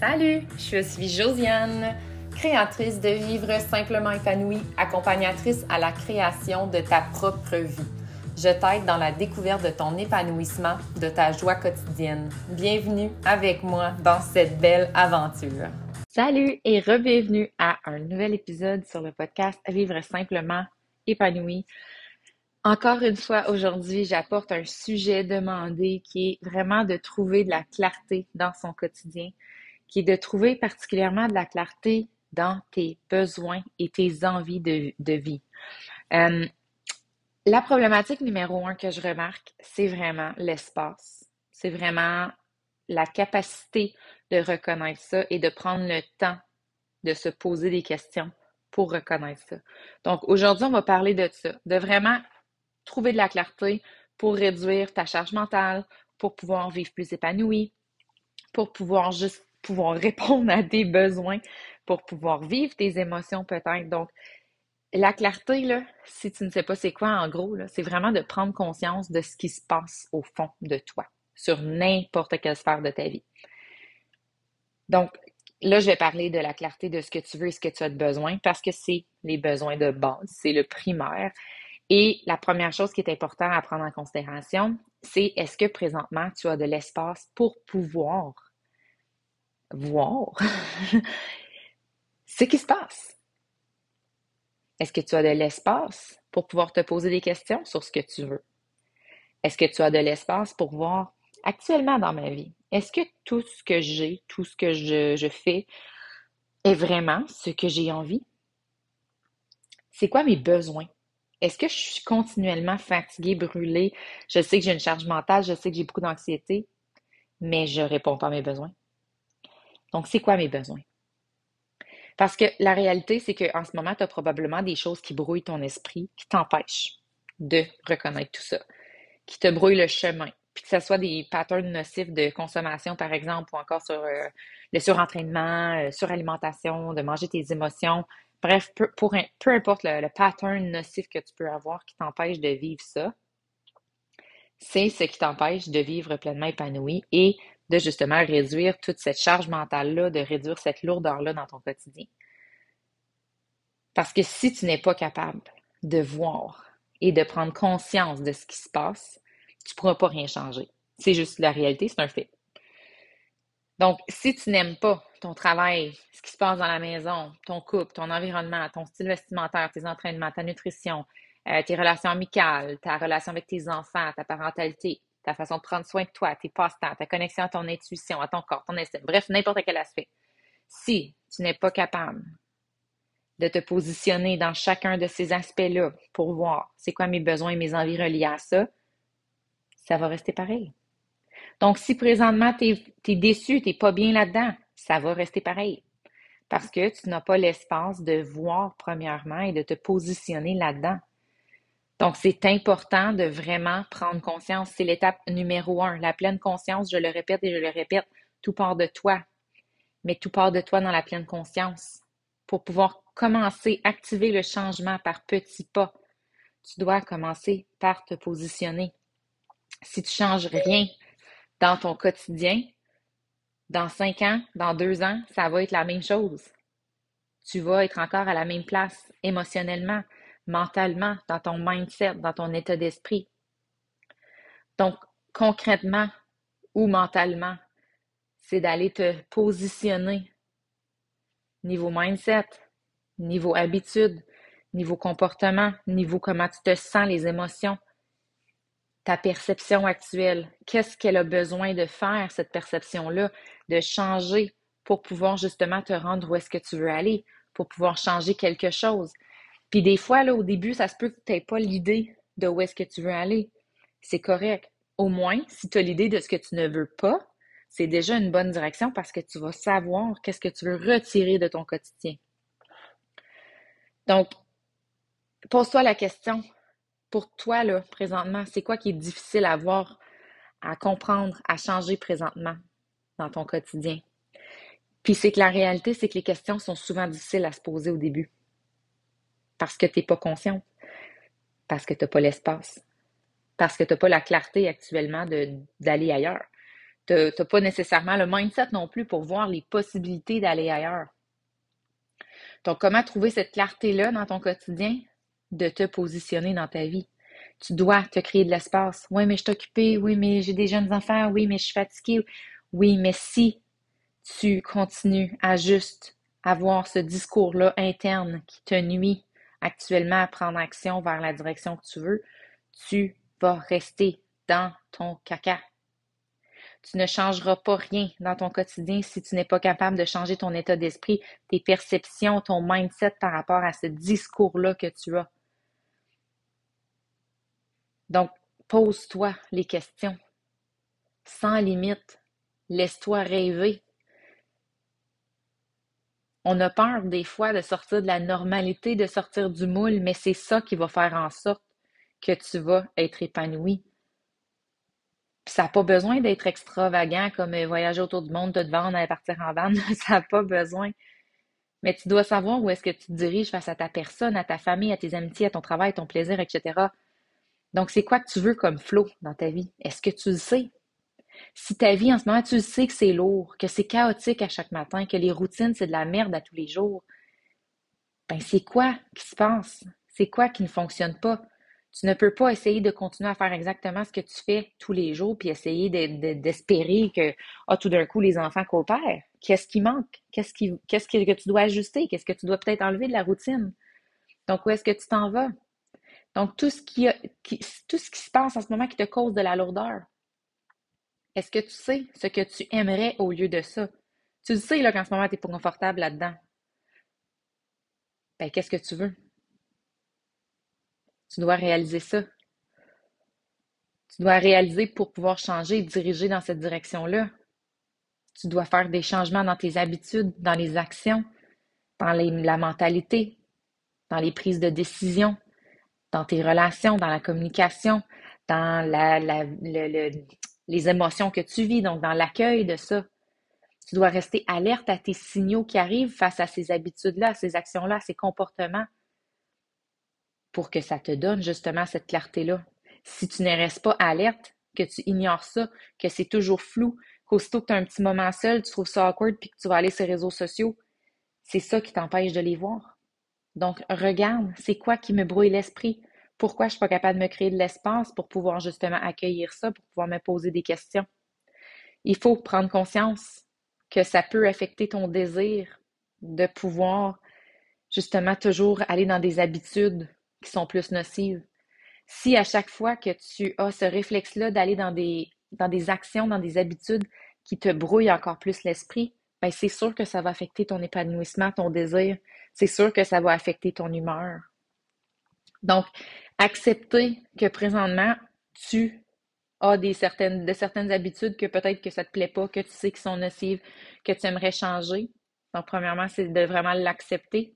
Salut, je suis Josiane, créatrice de Vivre simplement épanouie, accompagnatrice à la création de ta propre vie. Je t'aide dans la découverte de ton épanouissement, de ta joie quotidienne. Bienvenue avec moi dans cette belle aventure. Salut et re-bienvenue à un nouvel épisode sur le podcast Vivre simplement épanoui. Encore une fois, aujourd'hui, j'apporte un sujet demandé qui est vraiment de trouver de la clarté dans son quotidien, qui est de trouver particulièrement de la clarté dans tes besoins et tes envies de, vie. Euh, la problématique numéro un que je remarque, c'est vraiment l'espace. C'est vraiment la capacité de reconnaître ça et de prendre le temps de se poser des questions pour reconnaître ça. Donc aujourd'hui, on va parler de ça, de vraiment trouver de la clarté pour réduire ta charge mentale, pour pouvoir vivre plus épanoui, pour pouvoir juste pouvoir répondre à tes besoins, pour pouvoir vivre tes émotions peut-être. Donc, la clarté, là, si tu ne sais pas c'est quoi, en gros, c'est vraiment de prendre conscience de ce qui se passe au fond de toi, sur n'importe quelle sphère de ta vie. Donc, là, je vais parler de la clarté de ce que tu veux et ce que tu as de besoin parce que c'est les besoins de base, c'est le primaire. Et la première chose qui est importante à prendre en considération, c'est est-ce que présentement tu as de l'espace pour pouvoir voir ce qui se passe? Est-ce que tu as de l'espace pour pouvoir te poser des questions sur ce que tu veux? Est-ce que tu as de l'espace pour voir actuellement dans ma vie, est-ce que tout ce que j'ai, tout ce que je, fais est vraiment ce que j'ai envie? C'est quoi mes besoins? Est-ce que je suis continuellement fatiguée, brûlée? Je sais que j'ai une charge mentale, je sais que j'ai beaucoup d'anxiété, mais je réponds pas à mes besoins. Donc, c'est quoi mes besoins? Parce que la réalité, c'est qu'en ce moment, tu as probablement des choses qui brouillent ton esprit, qui t'empêchent de reconnaître tout ça, qui te brouillent le chemin, puis que ce soit des patterns nocifs de consommation, par exemple, ou encore sur euh, le surentraînement, euh, suralimentation, de manger tes émotions. Bref, peu, importe le, pattern nocif que tu peux avoir qui t'empêche de vivre ça, c'est ce qui t'empêche de vivre pleinement épanoui et de justement réduire toute cette charge mentale-là, de réduire cette lourdeur-là dans ton quotidien. Parce que si tu n'es pas capable de voir et de prendre conscience de ce qui se passe, tu ne pourras pas rien changer. C'est juste la réalité, c'est un fait. Donc, si tu n'aimes pas ton travail, ce qui se passe dans la maison, ton couple, ton environnement, ton style vestimentaire, tes entraînements, ta nutrition, euh, tes relations amicales, ta relation avec tes enfants, ta parentalité, ta façon de prendre soin de toi, tes passe-temps, ta connexion à ton intuition, à ton corps, ton estime, bref, n'importe quel aspect. Si tu n'es pas capable de te positionner dans chacun de ces aspects-là pour voir c'est quoi mes besoins et mes envies reliés à ça, ça va rester pareil. Donc, si présentement tu es, déçu, tu n'es pas bien là-dedans, ça va rester pareil. Parce que tu n'as pas l'espace de voir premièrement et de te positionner là-dedans. Donc, c'est important de vraiment prendre conscience. C'est l'étape numéro un. La pleine conscience, je le répète et je le répète, tout part de toi. Mais tout part de toi dans la pleine conscience. Pour pouvoir commencer, activer le changement par petits pas, tu dois commencer par te positionner si tu ne changes rien dans ton quotidien, dans cinq ans, dans deux ans, ça va être la même chose. Tu vas être encore à la même place émotionnellement, mentalement, dans ton mindset, dans ton état d'esprit. Donc, concrètement ou mentalement, c'est d'aller te positionner niveau mindset, niveau habitude, niveau comportement, niveau comment tu te sens, les émotions, ta perception actuelle. Qu'est-ce qu'elle a besoin de faire, cette perception-là, de changer pour pouvoir justement te rendre où est-ce que tu veux aller, pour pouvoir changer quelque chose? Puis des fois, là, au début, ça se peut que tu n'aies pas l'idée de où est-ce que tu veux aller. C'est correct. Au moins, si tu as l'idée de ce que tu ne veux pas, c'est déjà une bonne direction parce que tu vas savoir qu'est-ce que tu veux retirer de ton quotidien. Donc, pose-toi la question, pour toi, là, présentement, c'est quoi qui est difficile à voir, à comprendre, à changer présentement dans ton quotidien? Puis c'est que la réalité, c'est que les questions sont souvent difficiles à se poser au début. Parce que tu n'es pas consciente. Parce que tu n'as pas l'espace. Parce que tu n'as pas la clarté actuellement d'aller ailleurs. Tu n'as pas nécessairement le mindset non plus pour voir les possibilités d'aller ailleurs. Donc, comment trouver cette clarté-là dans ton quotidien? De te positionner dans ta vie. Tu dois te créer de l'espace. Oui, mais je suis occupée. Oui, mais j'ai des jeunes enfants. Oui, mais je suis fatiguée. Oui, mais si tu continues à juste avoir ce discours-là interne qui te nuit actuellement à prendre action vers la direction que tu veux, tu vas rester dans ton caca. Tu ne changeras pas rien dans ton quotidien si tu n'es pas capable de changer ton état d'esprit, tes perceptions, ton mindset par rapport à ce discours-là que tu as. Donc, pose-toi les questions sans limite. Laisse-toi rêver. On a peur des fois de sortir de la normalité, de sortir du moule, mais c'est ça qui va faire en sorte que tu vas être épanoui. ça n'a pas besoin d'être extravagant comme euh, voyager autour du monde, te vendre, aller partir en bande. ça n'a pas besoin. Mais tu dois savoir où est-ce que tu te diriges face à ta personne, à ta famille, à tes amitiés, à ton travail, ton plaisir, etc. Donc, c'est quoi que tu veux comme flow dans ta vie? Est-ce que tu le sais? Si ta vie en ce moment, tu sais que c'est lourd, que c'est chaotique à chaque matin, que les routines, c'est de la merde à tous les jours, ben c'est quoi qui se passe? C'est quoi qui ne fonctionne pas? Tu ne peux pas essayer de continuer à faire exactement ce que tu fais tous les jours puis essayer d'espérer que ah, tout d'un coup les enfants coopèrent. Qu'est-ce qui manque? Qu'est-ce qui, que tu dois ajuster? Qu'est-ce que tu dois peut-être enlever de la routine? Donc, où est-ce que tu t'en vas? Donc, tout ce qui, tout ce qui se passe en ce moment qui te cause de la lourdeur, est-ce que tu sais ce que tu aimerais au lieu de ça? Tu sais qu'en ce moment, tu n'es pas confortable là-dedans. Ben, qu'est-ce que tu veux? Tu dois réaliser ça. Tu dois réaliser pour pouvoir changer et diriger dans cette direction-là. Tu dois faire des changements dans tes habitudes, dans les actions, dans la mentalité, dans les prises de décision, dans tes relations, dans la communication, dans la, le, les émotions que tu vis, donc dans l'accueil de ça. Tu dois rester alerte à tes signaux qui arrivent face à ces habitudes-là, à ces actions-là, à ces comportements, pour que ça te donne justement cette clarté-là. Si tu ne restes pas alerte, que tu ignores ça, que c'est toujours flou, qu'aussitôt que tu as un petit moment seul, tu trouves ça awkward puis que tu vas aller sur les réseaux sociaux, c'est ça qui t'empêche de les voir. Donc, regarde, c'est quoi qui me brouille l'esprit? Pourquoi je ne suis pas capable de me créer de l'espace pour pouvoir justement accueillir ça, pour pouvoir me poser des questions? Il faut prendre conscience que ça peut affecter ton désir de pouvoir justement toujours aller dans des habitudes qui sont plus nocives. Si à chaque fois que tu as ce réflexe-là d'aller dans des, actions, dans des habitudes qui te brouillent encore plus l'esprit, ben c'est sûr que ça va affecter ton épanouissement, ton désir. C'est sûr que ça va affecter ton humeur. Donc, accepter que présentement, tu as certaines, de certaines habitudes que peut-être que ça ne te plaît pas, que tu sais qui sont nocives, que tu aimerais changer. Donc, premièrement, c'est de vraiment l'accepter.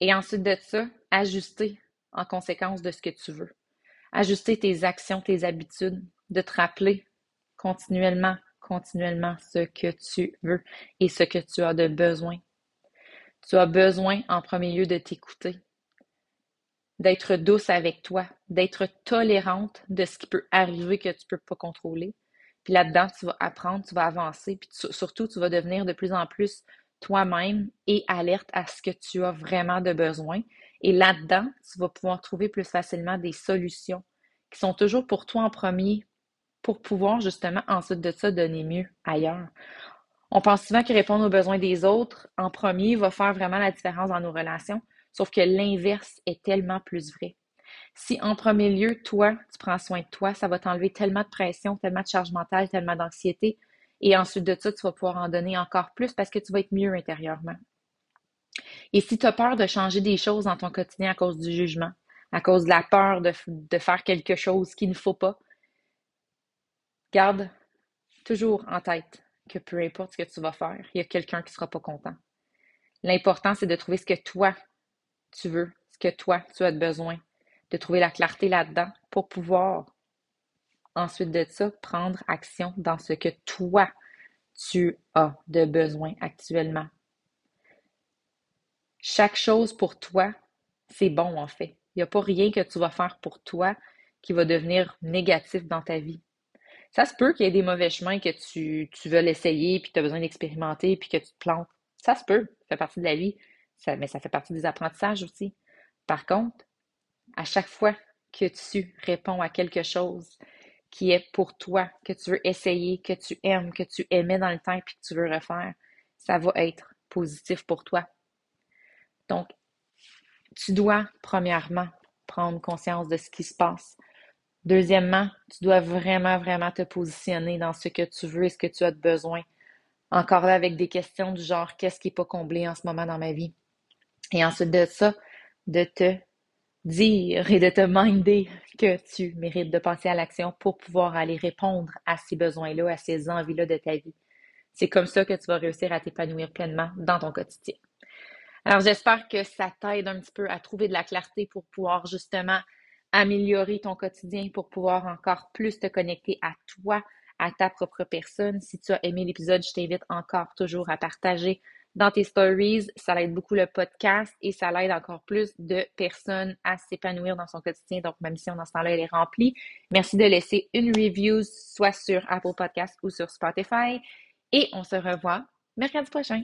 Et ensuite de ça, ajuster en conséquence de ce que tu veux. Ajuster tes actions, tes habitudes, de te rappeler continuellement, continuellement ce que tu veux et ce que tu as de besoin. Tu as besoin en premier lieu de t'écouter, d'être douce avec toi, d'être tolérante de ce qui peut arriver que tu ne peux pas contrôler. Puis là-dedans, tu vas apprendre, tu vas avancer, puis surtout, tu vas devenir de plus en plus toi-même et alerte à ce que tu as vraiment de besoin. Et là-dedans, tu vas pouvoir trouver plus facilement des solutions qui sont toujours pour toi en premier, pour pouvoir justement ensuite de ça donner mieux ailleurs. On pense souvent que répondre aux besoins des autres en premier va faire vraiment la différence dans nos relations, Sauf que l'inverse est tellement plus vrai. Si en premier lieu, toi, tu prends soin de toi, ça va t'enlever tellement de pression, tellement de charge mentale, tellement d'anxiété. Et ensuite de ça, tu vas pouvoir en donner encore plus parce que tu vas être mieux intérieurement. Et si tu as peur de changer des choses dans ton quotidien à cause du jugement, à cause de la peur de, de faire quelque chose qu'il ne faut pas, garde toujours en tête que peu importe ce que tu vas faire, il y a quelqu'un qui ne sera pas content. L'important, c'est de trouver ce que toi, tu veux, ce que toi, tu as besoin, de trouver la clarté là-dedans pour pouvoir ensuite de ça prendre action dans ce que toi, tu as de besoin actuellement. Chaque chose pour toi, c'est bon en fait. Il n'y a pas rien que tu vas faire pour toi qui va devenir négatif dans ta vie. Ça se peut qu'il y ait des mauvais chemins que tu, veux l'essayer, puis tu as besoin d'expérimenter, puis que tu te plantes. Ça se peut, ça fait partie de la vie, mais ça fait partie des apprentissages aussi. Par contre, à chaque fois que tu réponds à quelque chose qui est pour toi, que tu veux essayer, que tu aimes, que tu aimais dans le temps, puis que tu veux refaire, ça va être positif pour toi. Donc, tu dois, premièrement, prendre conscience de ce qui se passe. Deuxièmement, tu dois vraiment, vraiment te positionner dans ce que tu veux et ce que tu as besoin. Encore là, avec des questions du genre qu'est-ce qui n'est pas comblé en ce moment dans ma vie? Et ensuite de ça, de te dire et de te minder que tu mérites de passer à l'action pour pouvoir aller répondre à ces besoins-là, à ces envies-là de ta vie. C'est comme ça que tu vas réussir à t'épanouir pleinement dans ton quotidien. Alors, j'espère que ça t'aide un petit peu à trouver de la clarté pour pouvoir justement améliorer ton quotidien, pour pouvoir encore plus te connecter à toi, à ta propre personne. Si tu as aimé l'épisode, je t'invite encore toujours à partager dans tes stories. Ça aide beaucoup le podcast et ça l'aide encore plus de personnes à s'épanouir dans son quotidien. Donc, ma mission dans ce temps-là, elle est remplie. Merci de laisser une review, soit sur Apple Podcast ou sur Spotify. Et on se revoit mercredi prochain.